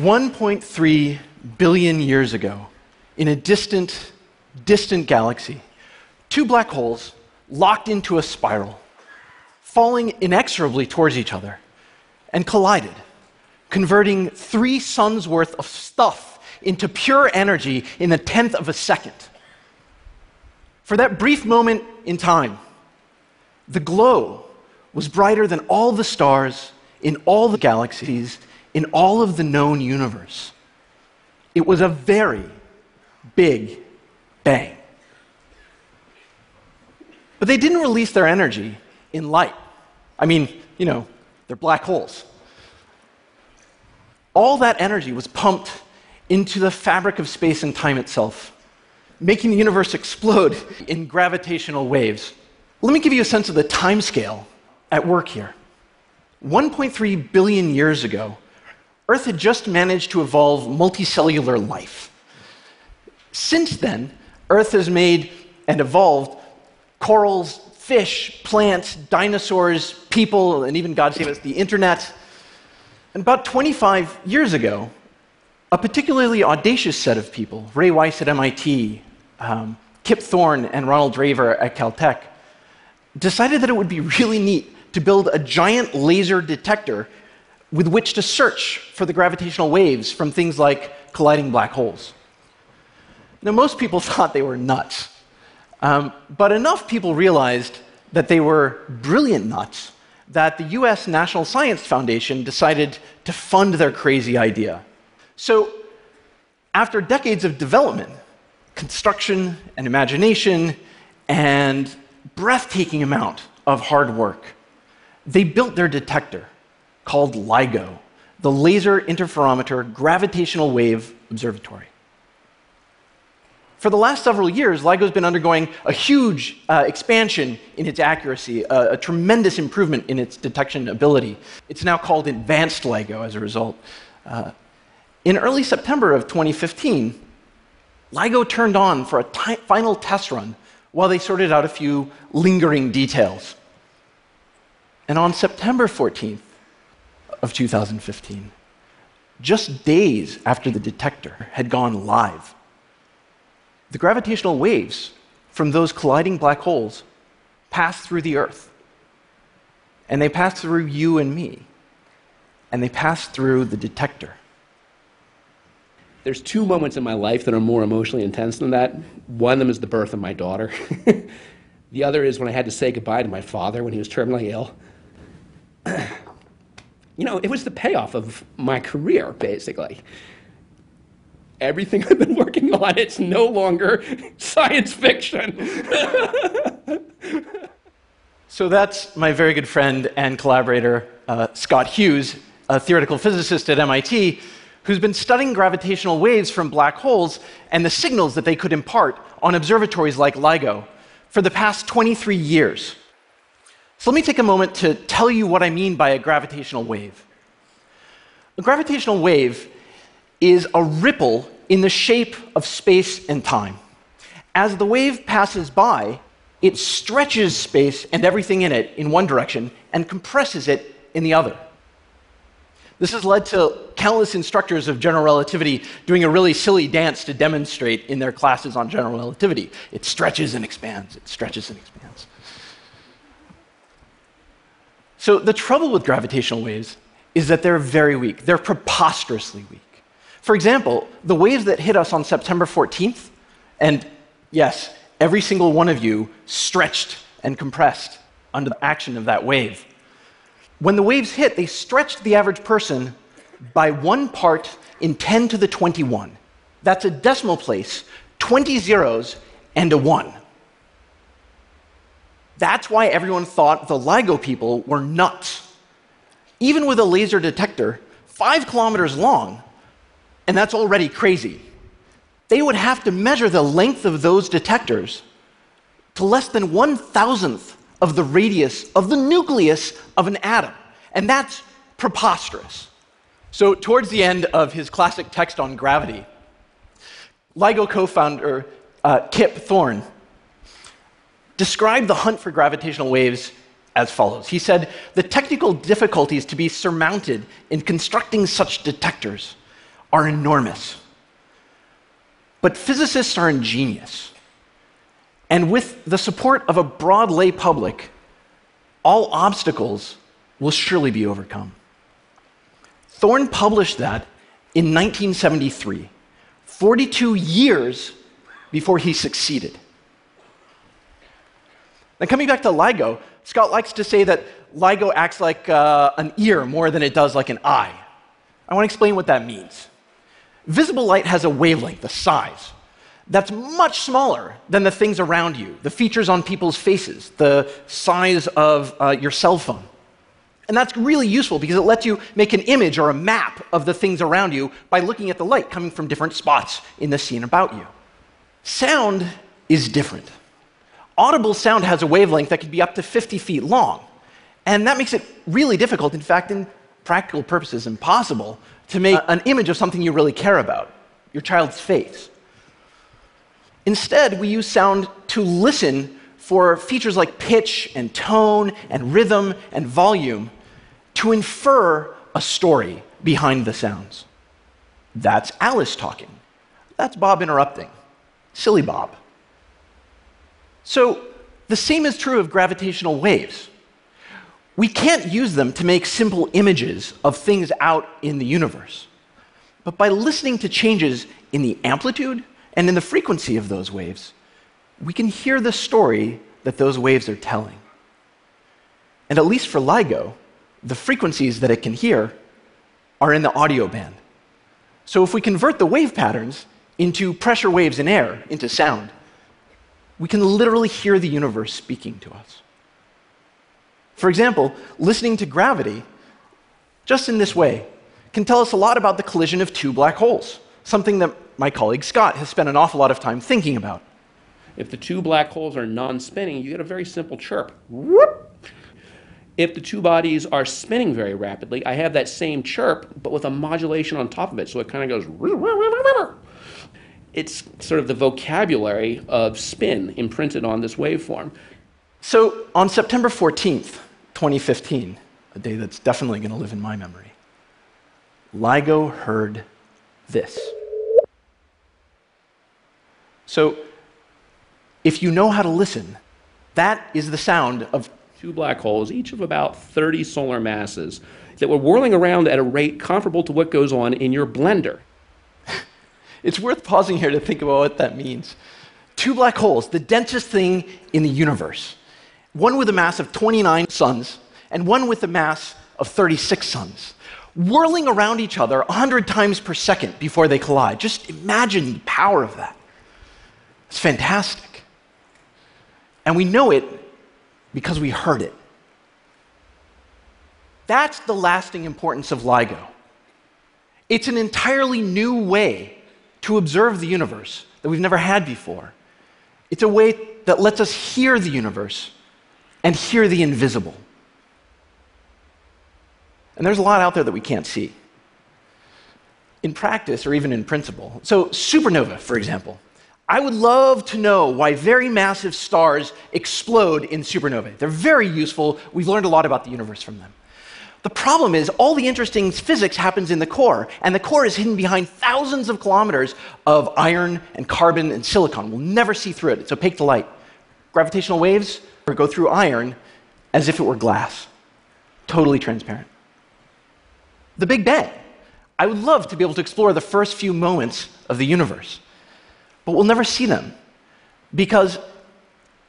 1.3 billion years ago, in a distant, distant galaxy, two black holes locked into a spiral, falling inexorably towards each other, and collided, converting three suns worth of stuff into pure energy in a tenth of a second. For that brief moment in time, the glow was brighter than all the stars in all the galaxies in all of the known universe. It was a very big bang. But they didn't release their energy in light. I mean, you know, they're black holes. All that energy was pumped into the fabric of space and time itself, making the universe explode in gravitational waves. Let me give you a sense of the time scale at work here. 1.3 billion years ago, Earth had just managed to evolve multicellular life. Since then, Earth has made and evolved corals, fish, plants, dinosaurs, people, and even, God save us, the internet. And about 25 years ago, a particularly audacious set of people, Ray Weiss at MIT, um, Kip Thorne, and Ronald Drever at Caltech, decided that it would be really neat to build a giant laser detector with which to search for the gravitational waves from things like colliding black holes. Now, most people thought they were nuts, um, but enough people realized that they were brilliant nuts that the US National Science Foundation decided to fund their crazy idea. So, after decades of development, construction, and imagination, and breathtaking amount of hard work, they built their detector called LIGO, the Laser Interferometer Gravitational Wave Observatory. For the last several years, LIGO's been undergoing a huge uh, expansion in its accuracy, a, a, tremendous improvement in its detection ability. It's now called Advanced LIGO as a result. Uh, in early September of 2015, LIGO turned on for a final test run while they sorted out a few lingering details. And on September 14th of 2015, just days after the detector had gone live, the gravitational waves from those colliding black holes passed through the Earth. And they passed through you and me. And they passed through the detector. There's two moments in my life that are more emotionally intense than that. One of them is the birth of my daughter. the other is when I had to say goodbye to my father when he was terminally ill. you know, it was the payoff of my career, basically. Everything I've been working on, it's no longer science fiction. so that's my very good friend and collaborator, uh, Scott Hughes, a theoretical physicist at MIT, who's been studying gravitational waves from black holes and the signals that they could impart on observatories like LIGO for the past 23 years. So let me take a moment to tell you what I mean by a gravitational wave. A gravitational wave is a ripple in the shape of space and time. As the wave passes by, it stretches space and everything in it in one direction and compresses it in the other. This has led to countless instructors of general relativity doing a really silly dance to demonstrate in their classes on general relativity. It stretches and expands, it stretches and expands. So, the trouble with gravitational waves is that they're very weak. They're preposterously weak. For example, the waves that hit us on September 14th, and yes, every single one of you stretched and compressed under the action of that wave. When the waves hit, they stretched the average person by one part in 10 to the 21. That's a decimal place, 20 zeros, and a 1. That's why everyone thought the LIGO people were nuts. Even with a laser detector, five kilometers long, and that's already crazy, they would have to measure the length of those detectors to less than one thousandth of the radius of the nucleus of an atom. And that's preposterous. So, towards the end of his classic text on gravity, LIGO co founder uh, Kip Thorne described the hunt for gravitational waves as follows He said, The technical difficulties to be surmounted in constructing such detectors are enormous. But physicists are ingenious. And with the support of a broad lay public, all obstacles will surely be overcome. Thorne published that in 1973, 42 years before he succeeded. Now, coming back to LIGO, Scott likes to say that LIGO acts like uh, an ear more than it does like an eye. I want to explain what that means. Visible light has a wavelength, a size, that's much smaller than the things around you, the features on people's faces, the size of uh, your cell phone. And that's really useful because it lets you make an image or a map of the things around you by looking at the light coming from different spots in the scene about you. Sound is different. Audible sound has a wavelength that can be up to 50 feet long. And that makes it really difficult, in fact, in practical purposes, impossible to make an image of something you really care about, your child's face. Instead, we use sound to listen for features like pitch and tone and rhythm and volume to infer a story behind the sounds. That's Alice talking. That's Bob interrupting. Silly Bob. So, the same is true of gravitational waves. We can't use them to make simple images of things out in the universe. But by listening to changes in the amplitude and in the frequency of those waves, we can hear the story that those waves are telling. And at least for LIGO, the frequencies that it can hear are in the audio band. So if we convert the wave patterns into pressure waves in air, into sound, we can literally hear the universe speaking to us. For example, listening to gravity, just in this way, can tell us a lot about the collision of two black holes, something that my colleague Scott has spent an awful lot of time thinking about. If the two black holes are non spinning, you get a very simple chirp. Whoop! If the two bodies are spinning very rapidly, I have that same chirp, but with a modulation on top of it, so it kind of goes. It's sort of the vocabulary of spin imprinted on this waveform. So on September 14th, 2015, a day that's definitely going to live in my memory, LIGO heard this. So if you know how to listen, that is the sound of two black holes, each of about 30 solar masses, that were whirling around at a rate comparable to what goes on in your blender. It's worth pausing here to think about what that means. Two black holes, the densest thing in the universe, one with a mass of 29 suns, and one with a mass of 36 suns, whirling around each other 100 times per second before they collide. Just imagine the power of that. It's fantastic. And we know it because we heard it. That's the lasting importance of LIGO. It's an entirely new way to observe the universe that we've never had before. It's a way that lets us hear the universe and hear the invisible. And there's a lot out there that we can't see in practice or even in principle. So, supernova, for example. I would love to know why very massive stars explode in supernovae. They're very useful. We've learned a lot about the universe from them. The problem is, all the interesting physics happens in the core, and the core is hidden behind thousands of kilometers of iron and carbon and silicon. We'll never see through it. It's opaque to light. Gravitational waves go through iron as if it were glass, totally transparent. The Big Bang. I would love to be able to explore the first few moments of the universe but we'll never see them because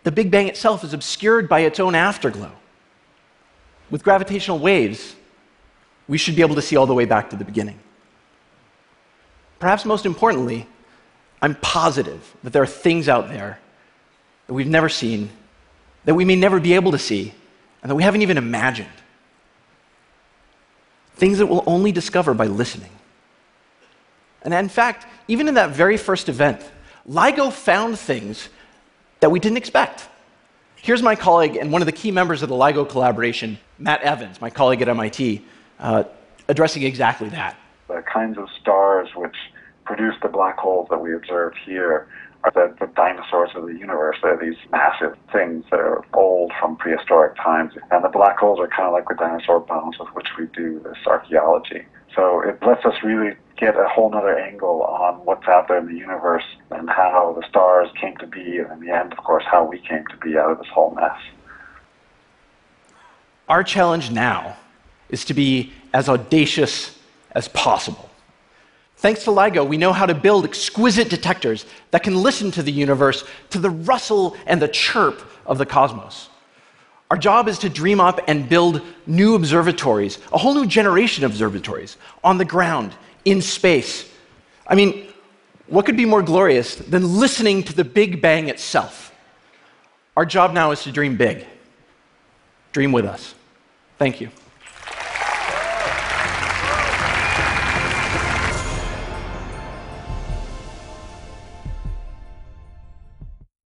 the Big Bang itself is obscured by its own afterglow. With gravitational waves, we should be able to see all the way back to the beginning. Perhaps most importantly, I'm positive that there are things out there that we've never seen, that we may never be able to see, and that we haven't even imagined. Things that we'll only discover by listening. And in fact, even in that very first event, LIGO found things that we didn't expect. Here's my colleague and one of the key members of the LIGO collaboration, Matt Evans, my colleague at MIT, uh, addressing exactly that. The kinds of stars which produce the black holes that we observe here are the, the, dinosaurs of the universe. They're these massive things that are old from prehistoric times. And the black holes are kind of like the dinosaur bones with which we do this archaeology. So it lets us really get a whole nother angle on what's out there in the universe and how the stars came to be, and in the end, of course, how we came to be out of this whole mess. Our challenge now is to be as audacious as possible. Thanks to LIGO, we know how to build exquisite detectors that can listen to the universe, to the rustle and the chirp of the cosmos. Our job is to dream up and build new observatories, a whole new generation of observatories, on the ground, in space. I mean, what could be more glorious than listening to the Big Bang itself? Our job now is to dream big. Dream with us. Thank you.